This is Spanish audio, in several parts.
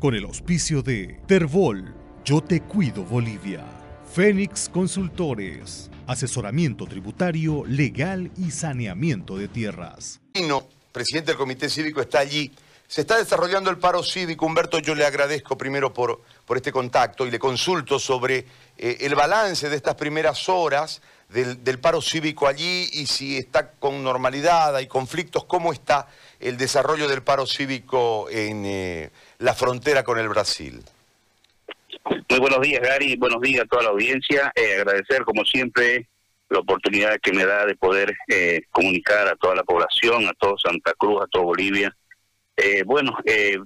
con el auspicio de Terbol, Yo Te Cuido Bolivia, Fénix Consultores, asesoramiento tributario, legal y saneamiento de tierras. presidente del Comité Cívico, está allí. Se está desarrollando el paro cívico. Humberto, yo le agradezco primero por, por este contacto y le consulto sobre eh, el balance de estas primeras horas del, paro cívico allí y si está con normalidad, hay conflictos, cómo está el desarrollo del paro cívico en eh, la frontera con el Brasil. Muy buenos días, Gary. Buenos días a toda la audiencia. Eh, agradecer, como siempre, la oportunidad que me da de poder eh, comunicar a toda la población, a todo Santa Cruz, a todo Bolivia. Bueno,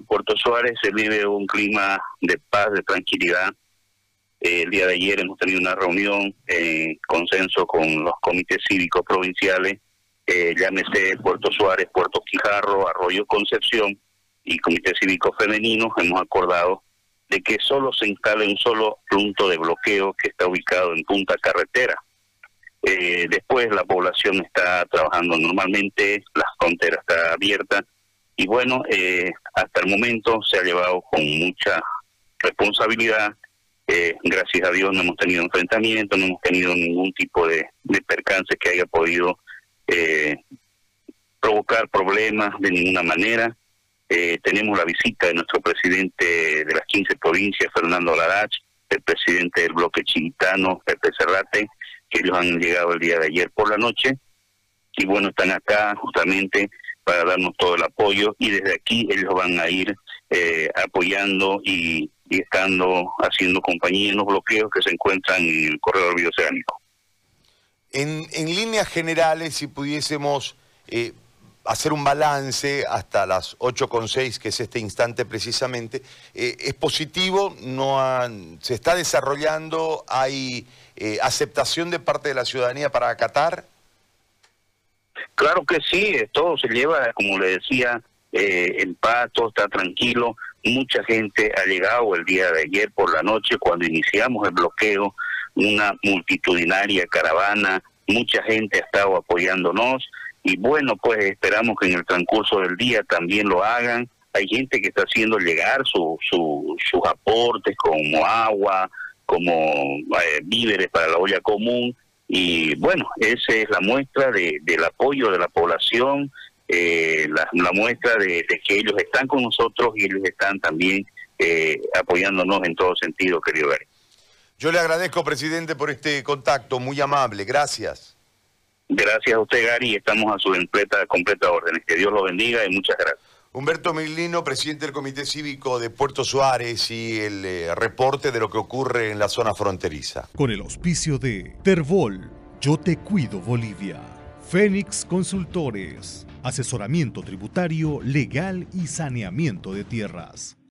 Puerto Suárez se vive un clima de paz, de tranquilidad. el día de ayer hemos tenido una reunión en consenso con los comités cívicos provinciales eh, llámese Puerto Suárez, Puerto Quijarro, Arroyo Concepción y Comité Cívico Femenino, hemos acordado de que solo se instale un solo punto de bloqueo que está ubicado en Punta Carretera. Eh, después la población está trabajando normalmente, la frontera está abierta y bueno, eh, hasta el momento se ha llevado con mucha responsabilidad. Eh, gracias a Dios no hemos tenido enfrentamiento, no hemos tenido ningún tipo de, percance que haya podido eh, provocar problemas de ninguna manera. Eh, tenemos la visita de nuestro presidente de las 15 provincias, Fernando Larach, el presidente del bloque chilitano, Pepe Cerrate, que ellos han llegado el día de ayer por la noche. Y bueno, están acá justamente para darnos todo el apoyo y desde aquí ellos van a ir eh, apoyando y, y, estando haciendo compañía en los bloqueos que se encuentran en el corredor bioceánico. En, líneas generales, si pudiésemos eh, hacer un balance hasta las 8.6, que es este instante precisamente, eh, ¿es positivo? no ¿Se está desarrollando? ¿Hay eh, aceptación de parte de la ciudadanía para acatar? Claro que sí, todo se lleva, como le decía, en paz, todo está tranquilo. Mucha gente ha llegado el día de ayer por la noche cuando iniciamos el bloqueo una multitudinaria caravana, mucha gente ha estado apoyándonos y bueno, pues esperamos que en el transcurso del día también lo hagan. Hay gente que está haciendo llegar su, sus aportes como agua, como eh, víveres para la olla común y bueno, esa es la muestra de, del apoyo de la población, eh, la, muestra de, que ellos están con nosotros y ellos están también eh, apoyándonos en todo sentido, querido Gary. Yo le agradezco, presidente, por este contacto, muy amable. Gracias. Gracias a usted, Gary. Estamos a su completa, completa orden. Que Dios lo bendiga y muchas gracias. Humberto Milino, presidente del Comité Cívico de Puerto Suárez y el eh, reporte de lo que ocurre en la zona fronteriza. Con el auspicio de Terbol, Yo Te Cuido Bolivia, Fénix Consultores, asesoramiento tributario, legal y saneamiento de tierras.